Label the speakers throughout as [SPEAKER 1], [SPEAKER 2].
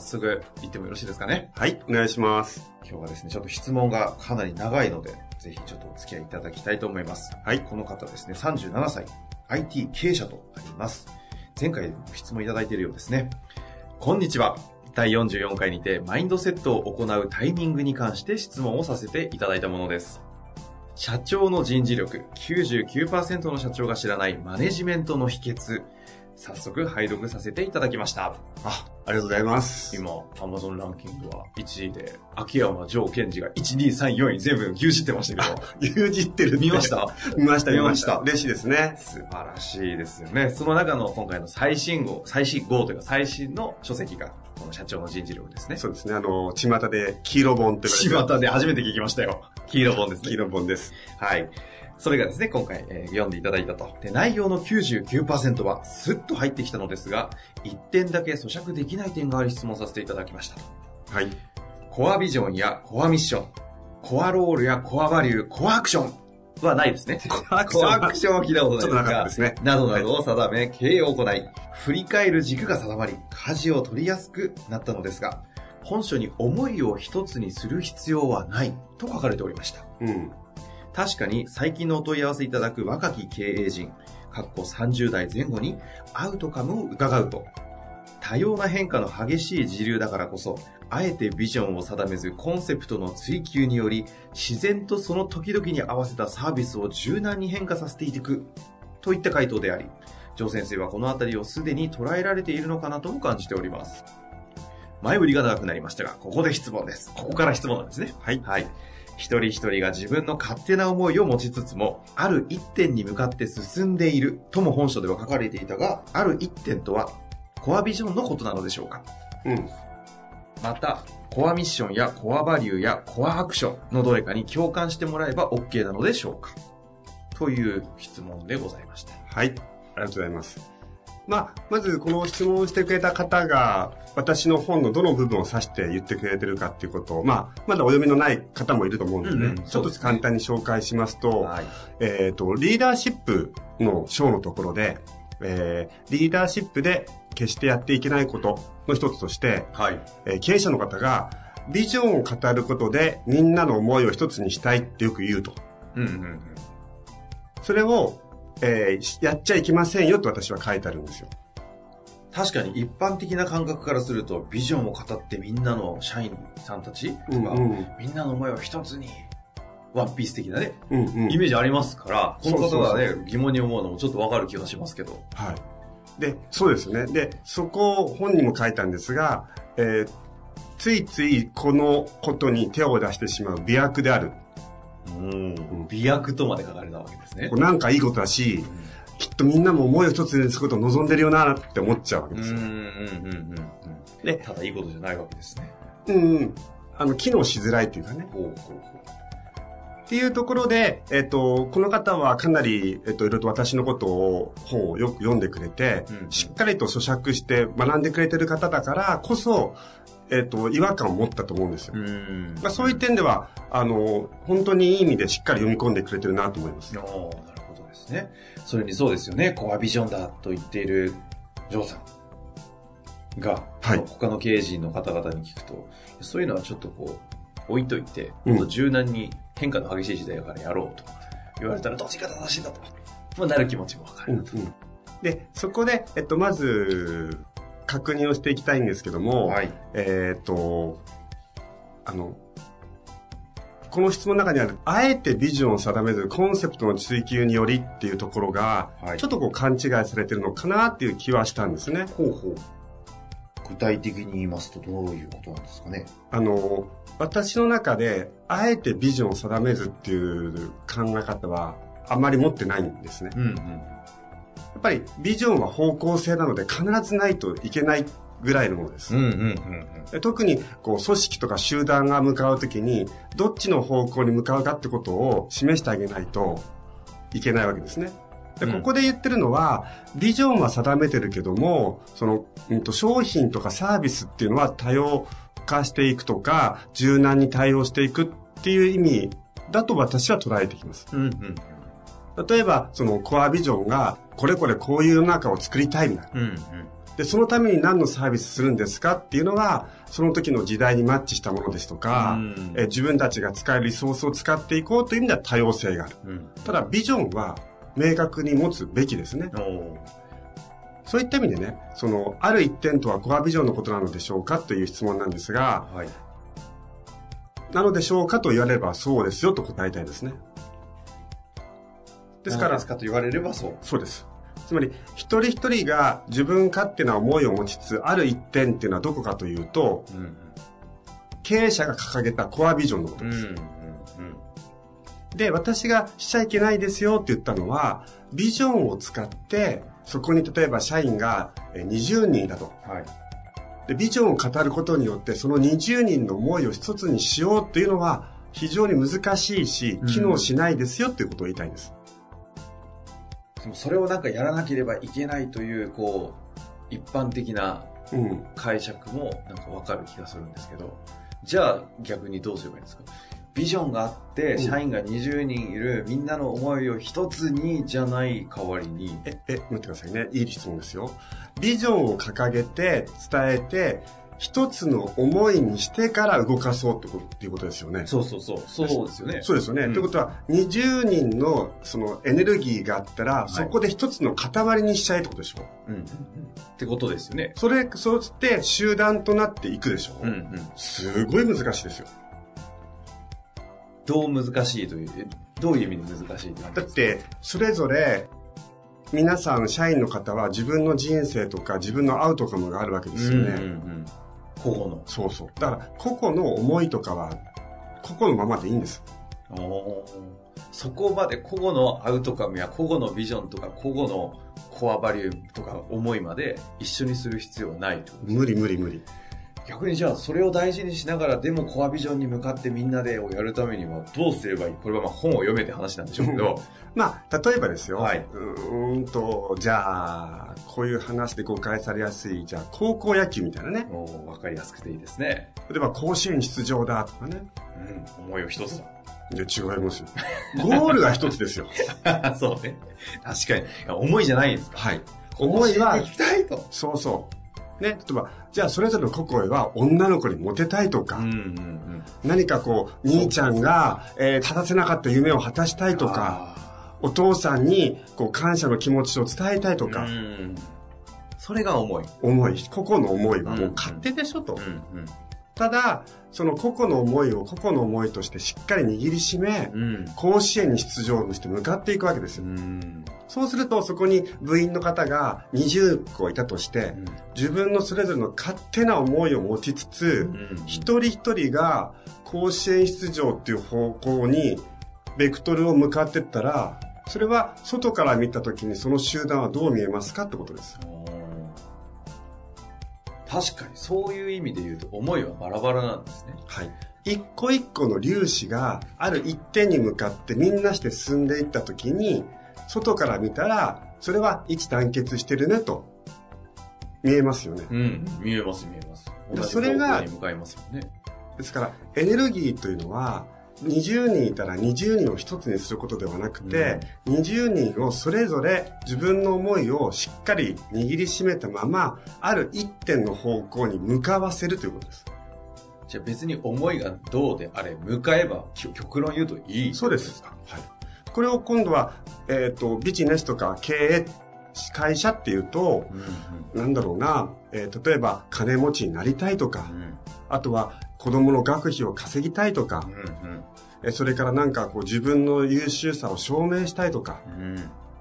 [SPEAKER 1] 早速行ってもよろしいですかね？
[SPEAKER 2] はい、お願いします。
[SPEAKER 1] 今日はですね、ちょっと質問がかなり長いので、ぜひちょっとお付き合いいただきたいと思います。
[SPEAKER 2] はい
[SPEAKER 1] この方ですね、37歳、IT 経営者となります。前回ご質問いただいているようですね。こんにちは。第44回にてマインドセットを行うタイミングに関して質問をさせていただいたものです。社長の人事力、99%の社長が知らないマネジメントの秘訣、早速拝読させていただきました。
[SPEAKER 2] あ、ありがとうございます。
[SPEAKER 1] 今、Amazon ランキングは1位で、秋山城賢治が1、2、3、4位全部牛耳ってましたけど、
[SPEAKER 2] 牛耳ってる
[SPEAKER 1] 見ました
[SPEAKER 2] 見ました、見ました。嬉しいですね。
[SPEAKER 1] 素晴らしいですよね。その中の今回の最新号、最新号というか最新の書籍が、この社長の人事力ですね。
[SPEAKER 2] そうですね、あの、巷で黄色本って
[SPEAKER 1] 巷で初めて聞きましたよ。黄色本です
[SPEAKER 2] 黄
[SPEAKER 1] ね。
[SPEAKER 2] 色本です。
[SPEAKER 1] はい。それがですね、今回、えー読んでいただいたと。で、内容の99%はスッと入ってきたのですが、1点だけ咀嚼できない点があり質問させていただきましたと。
[SPEAKER 2] はい。
[SPEAKER 1] コアビジョンやコアミッション、コアロールやコアバリュー、コアアクションはないですね。
[SPEAKER 2] コアアクション
[SPEAKER 1] コアアクションは聞いたことない
[SPEAKER 2] ちょっとなかったですね。
[SPEAKER 1] などなどを定め、経営を行い、振り返る軸が定まり、舵を取りやすくなったのですが、本書に思いを一つにする必要はないと書かれておりました。
[SPEAKER 2] うん。
[SPEAKER 1] 確かに最近のお問い合わせいただく若き経営陣、かっこ30代前後にアウトカムを伺うと、多様な変化の激しい時流だからこそ、あえてビジョンを定めずコンセプトの追求により、自然とその時々に合わせたサービスを柔軟に変化させていく、といった回答であり、ジョー先生はこのあたりをすでに捉えられているのかなとも感じております。前振りが長くなりましたが、ここで質問です。ここから質問なんですね。
[SPEAKER 2] はい。
[SPEAKER 1] はい。一人一人が自分の勝手な思いを持ちつつも、ある一点に向かって進んでいるとも本書では書かれていたが、ある一点とは、コアビジョンのことなのでしょうか？
[SPEAKER 2] うん。
[SPEAKER 1] また、コアミッションやコアバリューやコアアクションのどれかに共感してもらえば OK なのでしょうか？という質問でございました。
[SPEAKER 2] はい。ありがとうございます。まあ、まずこの質問をしてくれた方が、私の本のどの部分を指して言ってくれてるかっていうことを、まあ、まだお読みのない方もいると思うんでね、
[SPEAKER 1] うんうん
[SPEAKER 2] ちょっと簡単に紹介しますと、
[SPEAKER 1] はい。
[SPEAKER 2] えっ、と、リーダーシップの章のところで、えーリーダーシップで決してやっていけないことの一つとして、
[SPEAKER 1] はい。
[SPEAKER 2] えー経営者の方がビジョンを語ることでみんなの思いを一つにしたいってよく言うと。
[SPEAKER 1] うんうんうん。
[SPEAKER 2] それを、えーやっちゃいけませんよと私は書いてあるんですよ。
[SPEAKER 1] 確かに一般的な感覚からすると、ビジョンを語ってみんなの社員さんたちとか、
[SPEAKER 2] うん
[SPEAKER 1] みんなの思いを一つに、ワンピース的なね、
[SPEAKER 2] うんうん
[SPEAKER 1] イメージありますから、この方
[SPEAKER 2] そうそう
[SPEAKER 1] がね、疑問に思うのもちょっとわかる気がしますけど。
[SPEAKER 2] はい。で、そうですね。で、そこを本にも書いたんですが、えーついついこのことに手を出してしまう美薬である。
[SPEAKER 1] うん。美薬とまで書かれたわけですね
[SPEAKER 2] こ。れなんかいいことだし、きっとみんなも思いを一つにすることを望んでるよなって思っちゃうわけですよ。
[SPEAKER 1] うんうんうんうんうん。
[SPEAKER 2] で
[SPEAKER 1] ただいいことじゃないわけですね。
[SPEAKER 2] うん、うん。あの、機能しづらいっていうかね。
[SPEAKER 1] ほうほうほ
[SPEAKER 2] っていうところで、えっ、と、この方はかなり、えっ、と、いろいろと私のことを、本をよく読んでくれて、
[SPEAKER 1] うん
[SPEAKER 2] しっかりと咀嚼して学んでくれてる方だからこそ、えっ、と、違和感を持ったと思うんですよ。まあ、そういう点では、あの、本当にいい意味でしっかり読み込んでくれてるなと思います。
[SPEAKER 1] なるほどですね。それにそうですよね、コアビジョンだと言っているジョーさんが、
[SPEAKER 2] はい
[SPEAKER 1] 他の経営陣の方々に聞くと、そういうのはちょっとこう、置いといて、
[SPEAKER 2] うん
[SPEAKER 1] 柔軟に変化の激しい時代だからやろうと言われたら、どっちが正しいんだと、まあ、なる気持ちもわかる。
[SPEAKER 2] うんうんで、そこで、えっと、まず、確認をしていきたいんですけども、
[SPEAKER 1] はい。
[SPEAKER 2] えっと、あの、この質問の中にある、あえてビジョンを定めず、コンセプトの追求によりっていうところが、
[SPEAKER 1] はい
[SPEAKER 2] ちょっとこう勘違いされてるのかなっていう気はしたんですね。
[SPEAKER 1] ほうほう。具体的に言いますとどういうことなんですかね？
[SPEAKER 2] あの、私の中で、あえてビジョンを定めずっていう考え方は、あまり持ってないんですね。
[SPEAKER 1] うんうん。
[SPEAKER 2] やっぱりビジョンは方向性なので必ずないといけないぐらいのものです。
[SPEAKER 1] うんうんうん
[SPEAKER 2] で特にこう組織とか集団が向かうときにどっちの方向に向かうかってことを示してあげないといけないわけですね。で
[SPEAKER 1] うん
[SPEAKER 2] ここで言ってるのは、ビジョンは定めてるけども、その、うんと、商品とかサービスっていうのは多様化していくとか、柔軟に対応していくっていう意味だと私は捉えてきます。
[SPEAKER 1] うん。うんうん。
[SPEAKER 2] 例えば、そのコアビジョンが、これこれこういう世の中を作りたいみたいな。
[SPEAKER 1] うんうん。
[SPEAKER 2] で、そのために何のサービスするんですかっていうのが、その時の時代にマッチしたものですとか、
[SPEAKER 1] うん
[SPEAKER 2] え自分たちが使えるリソースを使っていこうという意味では多様性がある。
[SPEAKER 1] うん。
[SPEAKER 2] ただ、ビジョンは明確に持つべきですね。そういった意味でね、その、ある一点とはコアビジョンのことなのでしょうかという質問なんですが、
[SPEAKER 1] はい。
[SPEAKER 2] なのでしょうかと言われればそうですよと答えたいですね。ですから
[SPEAKER 1] 何です、かと言われればそう。
[SPEAKER 2] そうです。つまり、一人一人が自分勝手な思いを持ちつつ、ある一点っていうのはどこかというと、
[SPEAKER 1] うん
[SPEAKER 2] 経営者が掲げたコアビジョンのことです。
[SPEAKER 1] うんうん
[SPEAKER 2] で、私がしちゃいけないですよって言ったのは、ビジョンを使って、そこに例えば社員がえー20人だと。
[SPEAKER 1] はい。
[SPEAKER 2] で、ビジョンを語ることによって、その20人の思いを一つにしようっていうのは、非常に難しいし、機能しないですよっていうことを言いたいんです。
[SPEAKER 1] でもそれをなんかやらなければいけないという、こう、一般的な
[SPEAKER 2] うん。
[SPEAKER 1] 解釈もなんかわかる気がするんですけど、じゃあ逆にどうすればいいんですか？ビジョンがあって、
[SPEAKER 2] うん
[SPEAKER 1] 社員が20人いる、みんなの思いを一つにじゃない代わりに、
[SPEAKER 2] え、え、待ってくださいね。いい質問ですよ。ビジョンを掲げて、伝えて、一つの思いにしてから動かそうってことっていうことですよね。
[SPEAKER 1] そうそうそう、そうですよね。
[SPEAKER 2] そうですよね。
[SPEAKER 1] うん
[SPEAKER 2] ということは、20人のそのエネルギーがあったら、
[SPEAKER 1] い
[SPEAKER 2] そこで一つの塊にしちゃえってことでしょ？
[SPEAKER 1] うんうんうん。ってことですよね。
[SPEAKER 2] それ、そして集団となっていくでしょ？
[SPEAKER 1] うんうん。
[SPEAKER 2] すごい難しいですよ。
[SPEAKER 1] どう難しいという、えどういう意味で難しい
[SPEAKER 2] だって、それぞれ、皆さん、社員の方は自分の人生とか自分のアウトカムがあるわけですよね。
[SPEAKER 1] うんうんうん。個々の。
[SPEAKER 2] そうそう。だから、個々の思いとかは、個々のままでいいんです。
[SPEAKER 1] そこまで個々のアウトカムや個々のビジョンとか個々のコアバリューとか思いまで一緒にする必要はないと
[SPEAKER 2] 無理無理無理。
[SPEAKER 1] 逆にじゃあそれを大事にしながらでもコアビジョンに向かってみんなでをやるためにはどうすればいいこれはまあ本を読めって話なんでしょうけど、
[SPEAKER 2] まあ、例えばですよ。
[SPEAKER 1] はいう
[SPEAKER 2] ーんと、じゃあ、こういう話で誤解されやすい、じゃあ、高校野球みたいなね。
[SPEAKER 1] 分かりやすくていいですね。
[SPEAKER 2] 例えば、甲子園出場だとかね。
[SPEAKER 1] うん、思いを一つ
[SPEAKER 2] いや、違いますよ。ゴールが一つですよ。
[SPEAKER 1] だ。そうね。確かに。思いじゃないんですか。
[SPEAKER 2] はい。思いは
[SPEAKER 1] 行、きたいと。
[SPEAKER 2] そうそう。ね、例えば、じゃあそれぞれの個々は女の子にモテたいとか、
[SPEAKER 1] うんうんうん。
[SPEAKER 2] 何かこう、兄ちゃんが、えー、立たせなかった夢を果たしたいとか、お父さんにこう感謝の気持ちを伝えたいと
[SPEAKER 1] と
[SPEAKER 2] か、
[SPEAKER 1] それが思い。
[SPEAKER 2] 思い、個々の思いはもう勝手でしょと。
[SPEAKER 1] うんうん。
[SPEAKER 2] ただ、その個々の思いを個々の思いとしてしっかり握りしめ、
[SPEAKER 1] うん。
[SPEAKER 2] 甲子園に出場して向かっていくわけですよ。
[SPEAKER 1] うん。
[SPEAKER 2] そうすると、そこに部員の方が20個いたとして、自分のそれぞれの勝手な思いを持ちつつ、一人一人が甲子園出場っていう方向に、ベクトルを向かってったら、それは外から見た時にその集団はどう見えますかってことです。
[SPEAKER 1] 確かにそういう意味で言うと思いはバラバラなんですね。
[SPEAKER 2] はい。一個一個の粒子がある一点に向かってみんなして進んでいった時に、外から見たら、それは一致団結してるねと、見えますよね。
[SPEAKER 1] うん。見えます見えます。同じ
[SPEAKER 2] それが
[SPEAKER 1] 方向に向かいますよね。
[SPEAKER 2] ですから、エネルギーというのは、20人いたら20人を一つにすることではなくて、20人をそれぞれ自分の思いをしっかり握りしめたまま、ある一点の方向に向かわせるということです。
[SPEAKER 1] じゃあ別に思いがどうであれ、向かえばき極論言うといい。
[SPEAKER 2] そうです。はい。これを今度は、えっ、と、ビジネスとか経営、会社っていうと、
[SPEAKER 1] うん
[SPEAKER 2] なんだろうな、えー例えば金持ちになりたいとか
[SPEAKER 1] う、ん
[SPEAKER 2] あとは子供の学費を稼ぎたいとか
[SPEAKER 1] う、んうん
[SPEAKER 2] えそれからなんかこう自分の優秀さを証明したいとか、
[SPEAKER 1] うん。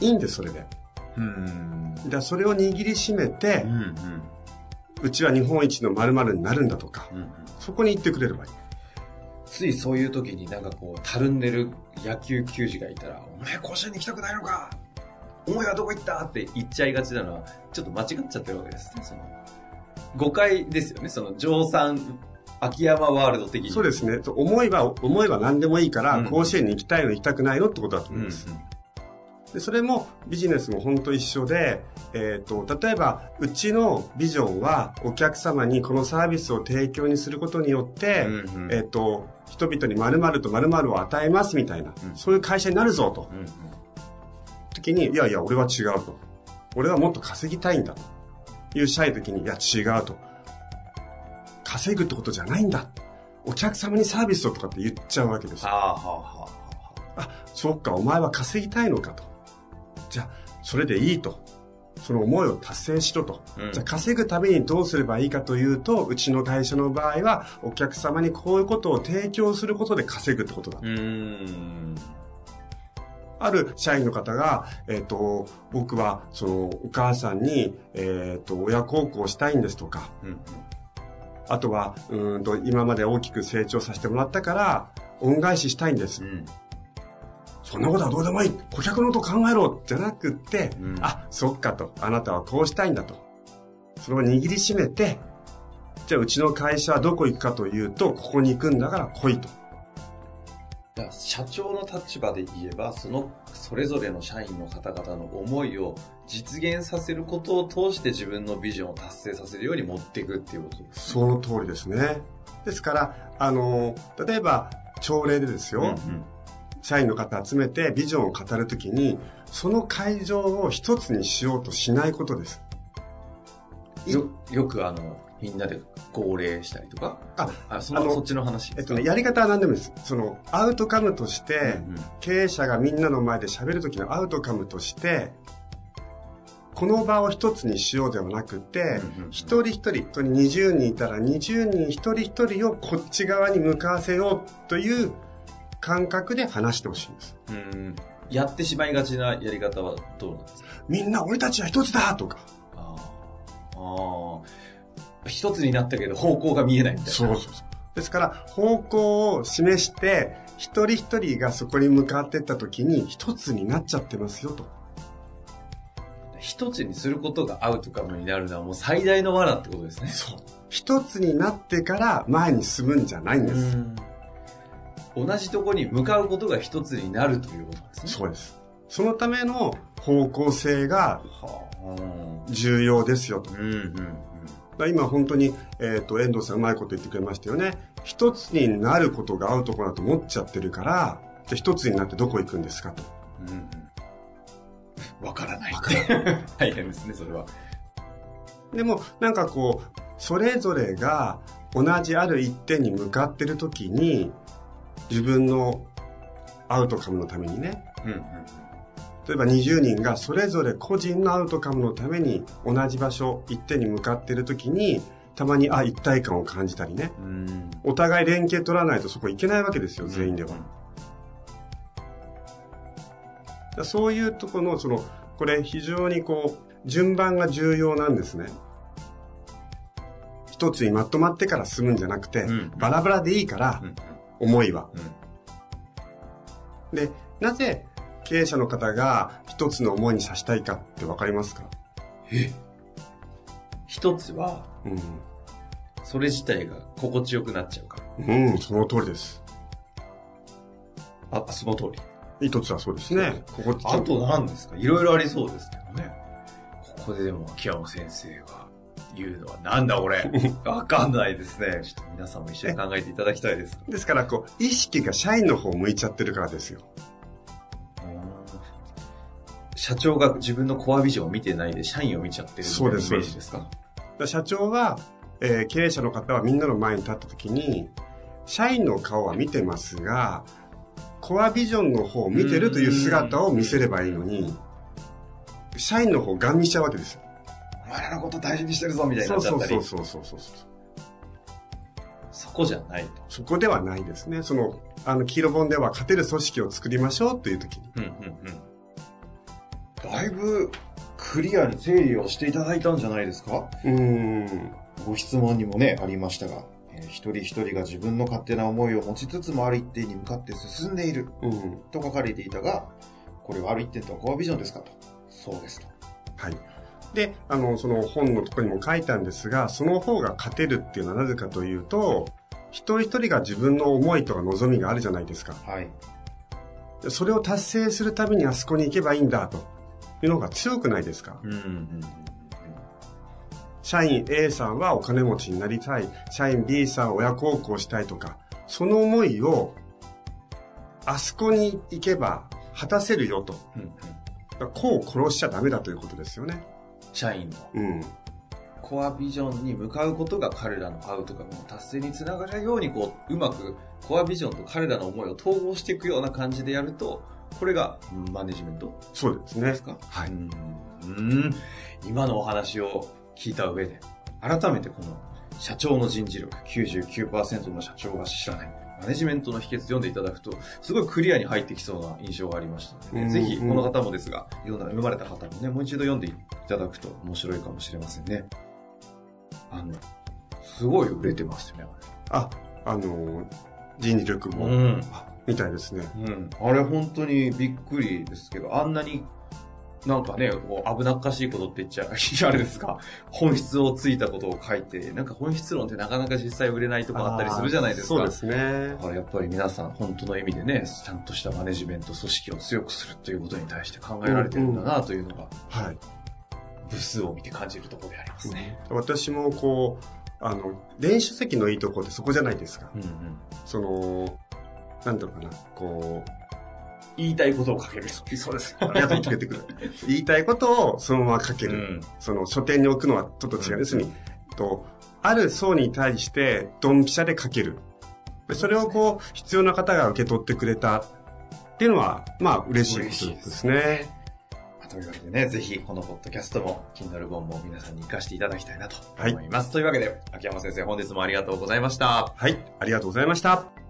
[SPEAKER 2] いいんです、それで。
[SPEAKER 1] うん。
[SPEAKER 2] だそれを握りしめて
[SPEAKER 1] う、ん。
[SPEAKER 2] うちは日本一の〇〇になるんだとか、
[SPEAKER 1] うん。
[SPEAKER 2] そこに行ってくれればいい。
[SPEAKER 1] ついそういう時になんかこう、たるんでる野球球児がいたら、お前甲子園に来たくないのかお前はどこ行ったって言っちゃいがちなのは、ちょっと間違っちゃってるわけですね。その誤解ですよね。その、上産、秋山ワールド的に。
[SPEAKER 2] そうですね。思いは、思いは何でもいいから、
[SPEAKER 1] うん
[SPEAKER 2] 甲子園に行きたいの行きたくないのってことだと
[SPEAKER 1] うん。
[SPEAKER 2] 思います。でそれもビジネスも本当一緒で、えっ、と、例えば、うちのビジョンはお客様にこのサービスを提供にすることによって、
[SPEAKER 1] うんうん
[SPEAKER 2] えっ、と、人々に〇〇と〇〇を与えますみたいな、
[SPEAKER 1] うん
[SPEAKER 2] そういう会社になるぞと。
[SPEAKER 1] うんうん
[SPEAKER 2] 時に、いやいや、俺は違うと。俺はもっと稼ぎたいんだと。いう社員の時に、いや、違うと。稼ぐってことじゃないんだ。お客様にサービスをとかって言っちゃうわけですよ。
[SPEAKER 1] ああ、はあ、はあ、は
[SPEAKER 2] あ、そっか、お前は稼ぎたいのかと。じゃあ、それでいいと。その思いを達成しろと。
[SPEAKER 1] うん
[SPEAKER 2] じゃあ、稼ぐためにどうすればいいかというと、うちの会社の場合は、お客様にこういうことを提供することで稼ぐってことだ。
[SPEAKER 1] うーん。
[SPEAKER 2] ある社員の方が、えっ、と、僕は、その、お母さんに、えっ、と、親孝行したいんですとか、
[SPEAKER 1] うん
[SPEAKER 2] あとは、うーんと、今まで大きく成長させてもらったから、恩返ししたいんです。
[SPEAKER 1] うん。
[SPEAKER 2] そんなことはどうでもいい顧客のこと考えろじゃなくって、
[SPEAKER 1] うん
[SPEAKER 2] あ、そっかと。あなたはこうしたいんだと。それを握りしめて、じゃあうちの会社はどこ行くかというと、ここに行くんだから来いと。
[SPEAKER 1] だから社長の立場で言えば、その、それぞれの社員の方々の思いを実現させることを通して自分のビジョンを達成させるように持っていくっていうことです。
[SPEAKER 2] その通りですね。ですから、あの、例えば、朝礼でですよ、
[SPEAKER 1] うん
[SPEAKER 2] 社員の方集めてビジョンを語るときに、その会場を一つにしようとしないことです。
[SPEAKER 1] うん。よ、よくあの、みんなで号令したりとか？
[SPEAKER 2] あ、
[SPEAKER 1] あ、その、そっちの話
[SPEAKER 2] えっとね、やり方は何でもいいです。その、アウトカムとして、
[SPEAKER 1] うんうん
[SPEAKER 2] 経営者がみんなの前で喋るときのアウトカムとして、この場を一つにしようではなくて
[SPEAKER 1] うんうんうん、
[SPEAKER 2] 一人一人、本当に20人いたら20人一人一人をこっち側に向かわせようという感覚で話してほしいんです。
[SPEAKER 1] うん。やってしまいがちなやり方はどうなんですか？
[SPEAKER 2] みんな俺たちは一つだとか。
[SPEAKER 1] ああ。一つになったけど方向が見えないみたいな。
[SPEAKER 2] そうそうそう。ですから、方向を示して、一人一人がそこに向かっていった時に、一つになっちゃってますよと。
[SPEAKER 1] 一つにすることがアウトカムになるのはもう最大の罠ってことですね。
[SPEAKER 2] そう。一つになってから前に進むんじゃないんです。
[SPEAKER 1] 同じとこに向かうことが一つになるということですね。
[SPEAKER 2] そうです。そのための方向性が
[SPEAKER 1] はあ。
[SPEAKER 2] 重要ですよと。
[SPEAKER 1] うんうん
[SPEAKER 2] ら今本当に、えっ、と、遠藤さんうまいこと言ってくれましたよね。一つになることが合うところだと思っちゃってるから、じゃあ一つになってどこ行くんですかと。
[SPEAKER 1] うん。うんわからない。大変ですね、それは。
[SPEAKER 2] でも、なんかこう、それぞれが同じある一点に向かってる時に、自分のアウトカムのためにね、
[SPEAKER 1] うんうん
[SPEAKER 2] 例えば20人がそれぞれ個人のアウトカムのために同じ場所、一点に向かってる時に、たまに、あ、一体感を感じたりね。
[SPEAKER 1] うん。
[SPEAKER 2] お互い連携取らないとそこ行けないわけですよ、全員では。だからそういうところの、その、これ非常にこう、順番が重要なんですね。一つにまとまってから進むんじゃなくて、
[SPEAKER 1] うん
[SPEAKER 2] バラバラでいいから
[SPEAKER 1] う、ん
[SPEAKER 2] 思いは。
[SPEAKER 1] うん
[SPEAKER 2] で、なぜ経営者の方が一つの思いにさしたいかってわかりますか？
[SPEAKER 1] 一つは、
[SPEAKER 2] う
[SPEAKER 1] それ自体が心地よくなっちゃうから。
[SPEAKER 2] ん。うん、その通りです。
[SPEAKER 1] あ、その通り。
[SPEAKER 2] 一つはそうですね。ここ
[SPEAKER 1] あと何ですか？いろいろありそうですけどね。ここででも秋山先生が言うのはなんだ俺。わかんないですね。ちょっと皆さんも一緒に考えていただきたいです。
[SPEAKER 2] ですから、こう、意識が社員の方向いちゃってるからですよ。
[SPEAKER 1] 社長が自分のコアビジョンを見てないで社員を見ちゃってるみたいなイメ
[SPEAKER 2] そうです
[SPEAKER 1] ージですか
[SPEAKER 2] 社長は、えー経営者の方はみんなの前に立った時に、社員の顔は見てますが、コアビジョンの方を見てるという姿を見せればいいのに、社員の方ガン見しちゃうわけですよ。
[SPEAKER 1] お前らのこと大事にしてるぞみたいにな
[SPEAKER 2] そうそう
[SPEAKER 1] っちゃったり。
[SPEAKER 2] そうそうそうそう。
[SPEAKER 1] そこじゃないと。
[SPEAKER 2] そこではないですね。その、あの、黄色本では勝てる組織を作りましょうという時に。
[SPEAKER 1] うんうんうん。だいぶクリアに整理をしていただいたんじゃないですか？
[SPEAKER 2] うん。
[SPEAKER 1] ご質問にもね、ありましたが、えー一人一人が自分の勝手な思いを持ちつつもある一点に向かって進んでいる
[SPEAKER 2] うん。
[SPEAKER 1] と書かれていたが、これはある一点とはコアビジョンですか？と。そうですと。
[SPEAKER 2] はい。で、あの、その本のところにも書いたんですが、その方が勝てるっていうのはなぜかというと、一人一人が自分の思いとか望みがあるじゃないですか。
[SPEAKER 1] はい。
[SPEAKER 2] でそれを達成するためにあそこに行けばいいんだというのが強くないですか？
[SPEAKER 1] うんうんうん
[SPEAKER 2] 社員 A さんはお金持ちになりたい。社員 B さんは親孝行したいとか、その思いを、あそこに行けば果たせるよと。
[SPEAKER 1] うんうん
[SPEAKER 2] だから子を殺しちゃダメだということですよね。
[SPEAKER 1] 社員の
[SPEAKER 2] うん。
[SPEAKER 1] コアビジョンに向かうことが彼らのアウトカムの達成につながるようにこううまくコアビジョンと彼らの思いを統合していくような感じでやるとこれがマネジメント？
[SPEAKER 2] そうですね。
[SPEAKER 1] です。か？
[SPEAKER 2] はい。
[SPEAKER 1] うん。うん。今のお話を聞いた上で改めてこの社長の人事力99%の社長が知らないマネジメントの秘訣読んでいただくとすごいクリアに入ってきそうな印象がありましたので、ね
[SPEAKER 2] うん
[SPEAKER 1] ぜひこの方もですが読んだ読まれた方もねもう一度読んでいただくと面白いかもしれませんね。あのすごい売れてますよね
[SPEAKER 2] あ、あの、人事力も、
[SPEAKER 1] ん。
[SPEAKER 2] あみたいですね。
[SPEAKER 1] うん、あれ本当にびっくりですけど、あんなになんかね、こう危なっかしいことって言っちゃ、あれですか、本質をついたことを書いて、なんか本質論ってなかなか実際売れないとこあったりするじゃないですか。
[SPEAKER 2] そうですね
[SPEAKER 1] だ。からやっぱり皆さん本当の意味でね、ちゃんとしたマネジメント組織を強くするということに対して考えられてるんだなというのが、
[SPEAKER 2] はい。
[SPEAKER 1] 部数を見て感じるところでありますね。
[SPEAKER 2] 私もこう、あの、電子書籍のいいところってそこじゃないですか。
[SPEAKER 1] うんうん。
[SPEAKER 2] その、なんだろうかな、こう、
[SPEAKER 1] 言いたいことを書ける。
[SPEAKER 2] そうです。ありがとう言ってくれ。言いたいことをそのまま書ける。
[SPEAKER 1] うん。
[SPEAKER 2] その書店に置くのはちょっと違う。要するに、と、ある層に対してドンピシャで書ける。でそれをこう、必要な方が受け取ってくれたっていうのは、まあ嬉しいことですね。
[SPEAKER 1] というわけでね、ぜひこのポッドキャストも、Kindle 本も皆さんに活かしていただきたいなと思います。というわけで、秋山先生本日もありがとうございました。
[SPEAKER 2] はい。ありがとうございました。